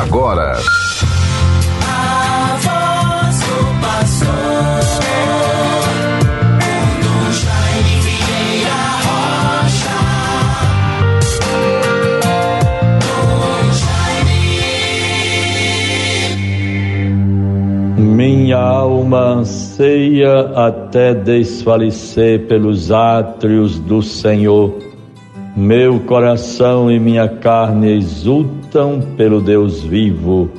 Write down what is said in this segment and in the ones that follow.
agora. Minha alma anseia até desfalecer pelos átrios do Senhor. Meu coração e minha carne exultam pelo Deus vivo.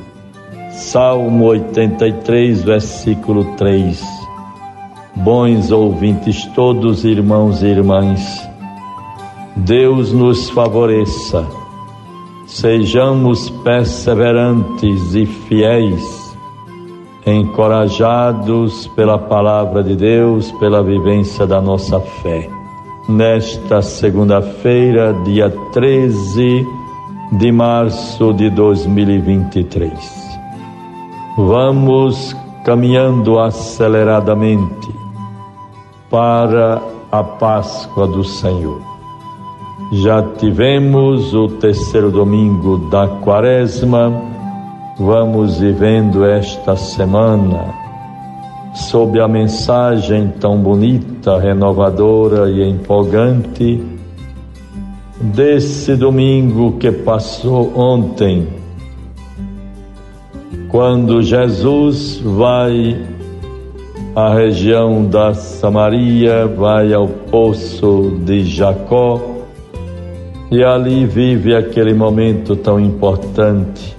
Salmo 83, versículo 3. Bons ouvintes todos, irmãos e irmãs, Deus nos favoreça, sejamos perseverantes e fiéis encorajados pela palavra de Deus, pela vivência da nossa fé. Nesta segunda-feira, dia 13 de março de 2023, vamos caminhando aceleradamente para a Páscoa do Senhor. Já tivemos o terceiro domingo da Quaresma vamos vivendo esta semana sob a mensagem tão bonita, renovadora e empolgante desse domingo que passou ontem, quando Jesus vai à região da Samaria, vai ao poço de Jacó e ali vive aquele momento tão importante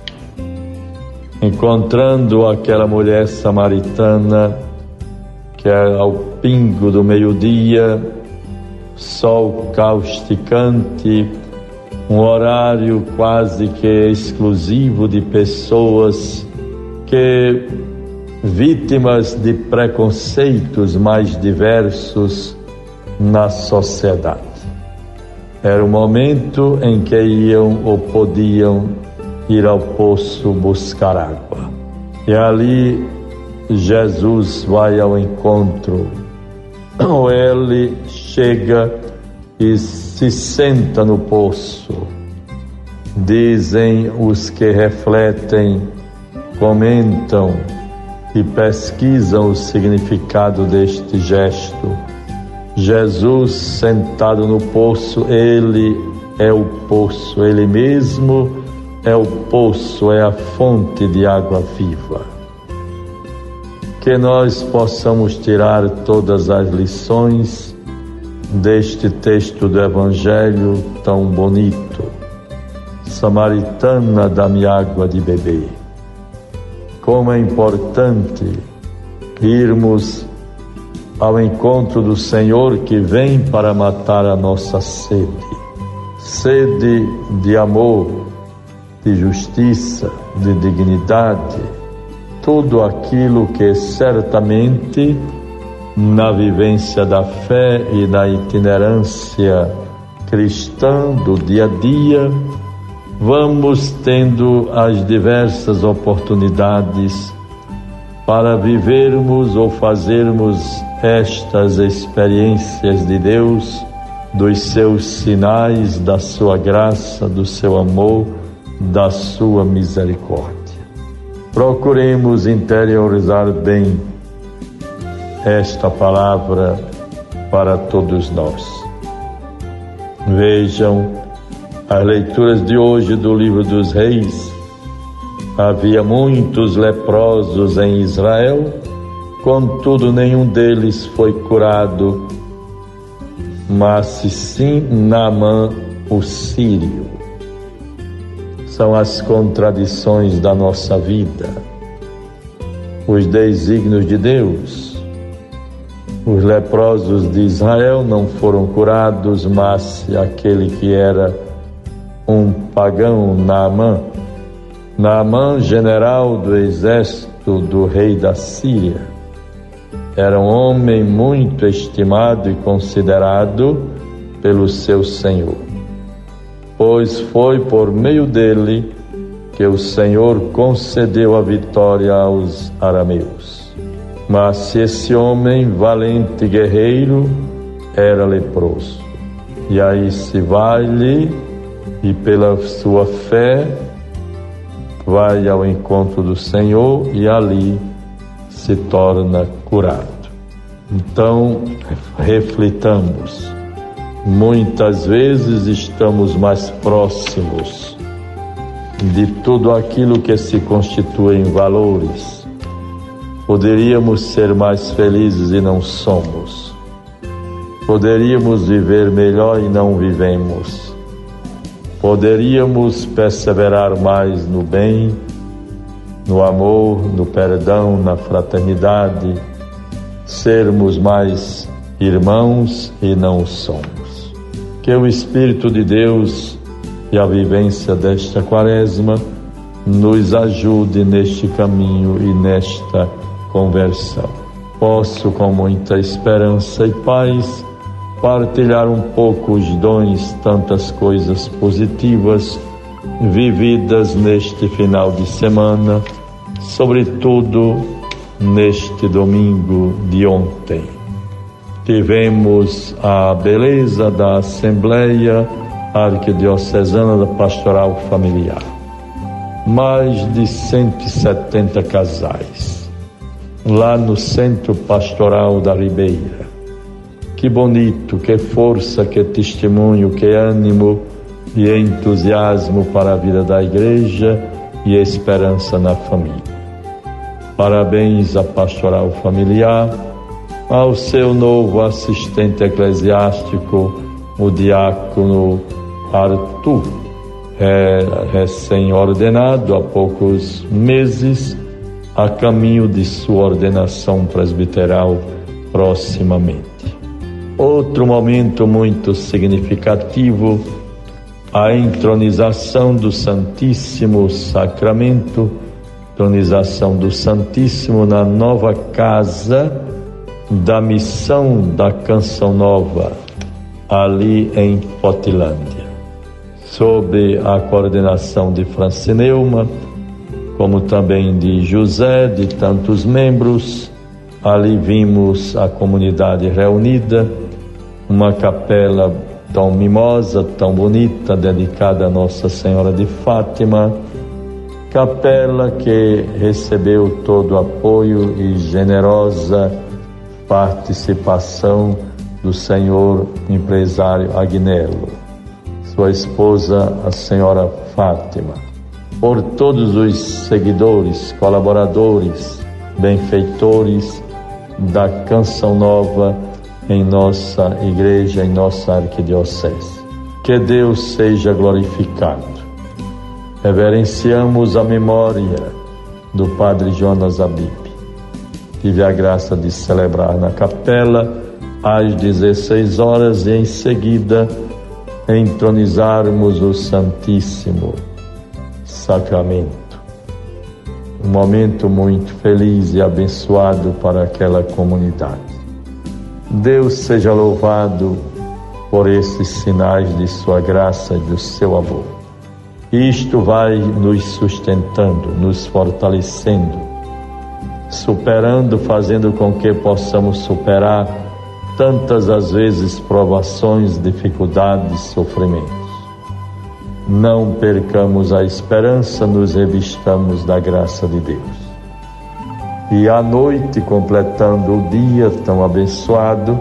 encontrando aquela mulher samaritana que é ao pingo do meio-dia, sol causticante, um horário quase que exclusivo de pessoas que vítimas de preconceitos mais diversos na sociedade. Era o momento em que iam ou podiam ir ao poço buscar água. E ali Jesus vai ao encontro. Ou ele chega e se senta no poço. Dizem os que refletem, comentam e pesquisam o significado deste gesto. Jesus sentado no poço, ele é o poço, ele mesmo é o poço, é a fonte de água viva. Que nós possamos tirar todas as lições deste texto do Evangelho tão bonito. Samaritana, dá-me água de beber. Como é importante irmos ao encontro do Senhor que vem para matar a nossa sede, sede de amor, de justiça, de dignidade, tudo aquilo que certamente na vivência da fé e na itinerância cristã do dia a dia, vamos tendo as diversas oportunidades para vivermos ou fazermos estas experiências de Deus, dos seus sinais, da sua graça, do seu amor da sua misericórdia. Procuremos interiorizar bem esta palavra para todos nós. Vejam as leituras de hoje do livro dos Reis. Havia muitos leprosos em Israel, contudo nenhum deles foi curado, mas sim Naamã, o sírio são as contradições da nossa vida, os desígnios de Deus. Os leprosos de Israel não foram curados, mas aquele que era um pagão, Naamã, Naamã, general do exército do rei da Síria, era um homem muito estimado e considerado pelo seu senhor pois foi por meio dele que o Senhor concedeu a vitória aos arameus. Mas se esse homem valente guerreiro era leproso, e aí se vai-lhe e pela sua fé vai ao encontro do Senhor e ali se torna curado. Então, reflitamos. Muitas vezes estamos mais próximos de tudo aquilo que se constitui em valores. Poderíamos ser mais felizes e não somos. Poderíamos viver melhor e não vivemos. Poderíamos perseverar mais no bem, no amor, no perdão, na fraternidade, sermos mais irmãos e não somos. Que o Espírito de Deus e a vivência desta quaresma nos ajude neste caminho e nesta conversão. Posso, com muita esperança e paz, partilhar um pouco os dons, tantas coisas positivas vividas neste final de semana, sobretudo neste domingo de ontem. Tivemos a beleza da Assembleia Arquidiocesana da Pastoral Familiar. Mais de 170 casais, lá no Centro Pastoral da Ribeira que bonito, que força, que testemunho, que ânimo e entusiasmo para a vida da igreja e esperança na família. Parabéns à pastoral familiar, ao seu novo assistente eclesiástico, o diácono Arthur, recém-ordenado há poucos meses, a caminho de sua ordenação presbiteral proximamente. Outro momento muito significativo, a entronização do Santíssimo Sacramento, entronização do Santíssimo na nova casa da missão da Canção Nova, ali em Potilândia. Sob a coordenação de Francineuma, como também de José, de tantos membros, ali vimos a comunidade reunida uma capela tão mimosa, tão bonita, dedicada a Nossa Senhora de Fátima, capela que recebeu todo o apoio e generosa participação do senhor empresário Agnello, sua esposa, a senhora Fátima, por todos os seguidores, colaboradores, benfeitores da Canção Nova em nossa igreja, em nossa arquidiocese. Que Deus seja glorificado. Reverenciamos a memória do Padre Jonas Abib. Tive a graça de celebrar na capela às 16 horas e em seguida entronizarmos o Santíssimo Sacramento. Um momento muito feliz e abençoado para aquela comunidade. Deus seja louvado por esses sinais de sua graça e do seu amor. Isto vai nos sustentando, nos fortalecendo, superando, fazendo com que possamos superar tantas as vezes provações, dificuldades, sofrimentos. Não percamos a esperança, nos revistamos da graça de Deus. E à noite, completando o dia tão abençoado,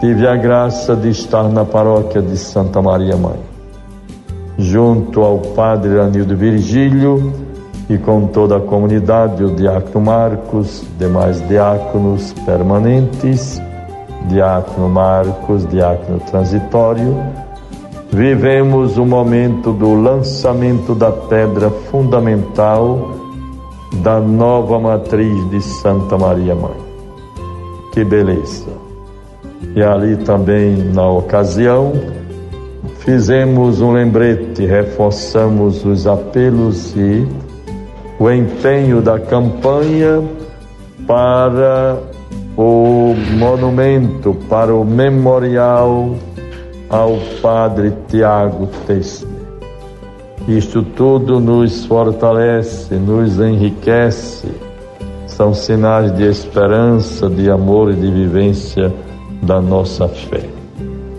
tive a graça de estar na paróquia de Santa Maria Mãe, junto ao padre Anildo Virgílio e com toda a comunidade, o diácono Marcos, demais diáconos permanentes, diácono Marcos, diácono transitório, vivemos o momento do lançamento da pedra fundamental da nova matriz de Santa Maria Mãe. Que beleza! E ali também, na ocasião, fizemos um lembrete, reforçamos os apelos e o empenho da campanha para o monumento, para o memorial ao Padre Tiago Teixeira. Isto tudo nos fortalece, nos enriquece, são sinais de esperança, de amor e de vivência da nossa fé.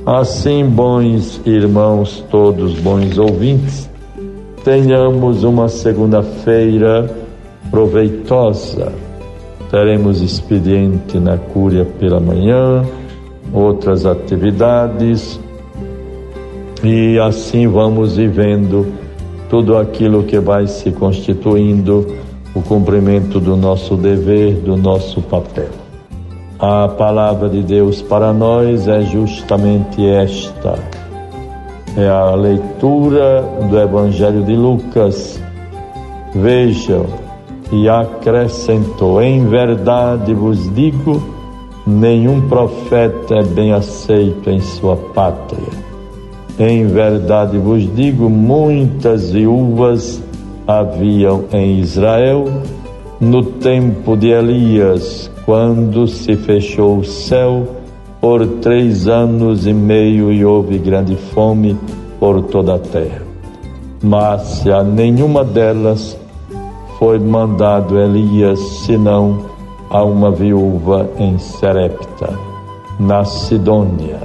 Assim, bons irmãos, todos bons ouvintes, tenhamos uma segunda-feira proveitosa. Teremos expediente na Cúria pela manhã, outras atividades, e assim vamos vivendo tudo aquilo que vai se constituindo o cumprimento do nosso dever, do nosso papel. A palavra de Deus para nós é justamente esta. É a leitura do Evangelho de Lucas. Vejam, e acrescentou: Em verdade vos digo, nenhum profeta é bem aceito em sua pátria. Em verdade vos digo, muitas viúvas haviam em Israel no tempo de Elias, quando se fechou o céu por três anos e meio e houve grande fome por toda a terra. Mas a nenhuma delas foi mandado Elias, senão a uma viúva em Serepta, na Sidônia.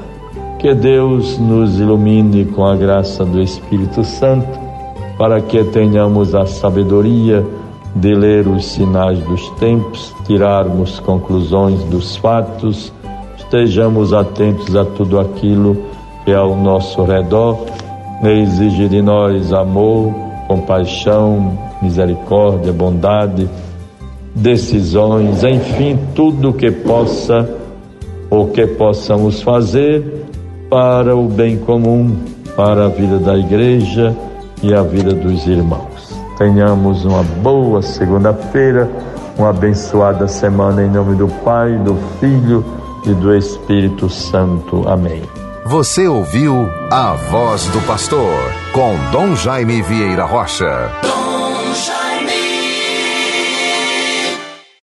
Que Deus nos ilumine com a graça do Espírito Santo, para que tenhamos a sabedoria de ler os sinais dos tempos, tirarmos conclusões dos fatos, estejamos atentos a tudo aquilo que é ao nosso redor, exige de nós amor, compaixão, misericórdia, bondade, decisões, enfim, tudo que possa ou que possamos fazer para o bem comum, para a vida da igreja e a vida dos irmãos. Tenhamos uma boa segunda-feira, uma abençoada semana em nome do Pai, do Filho e do Espírito Santo. Amém. Você ouviu a voz do pastor com Dom Jaime Vieira Rocha.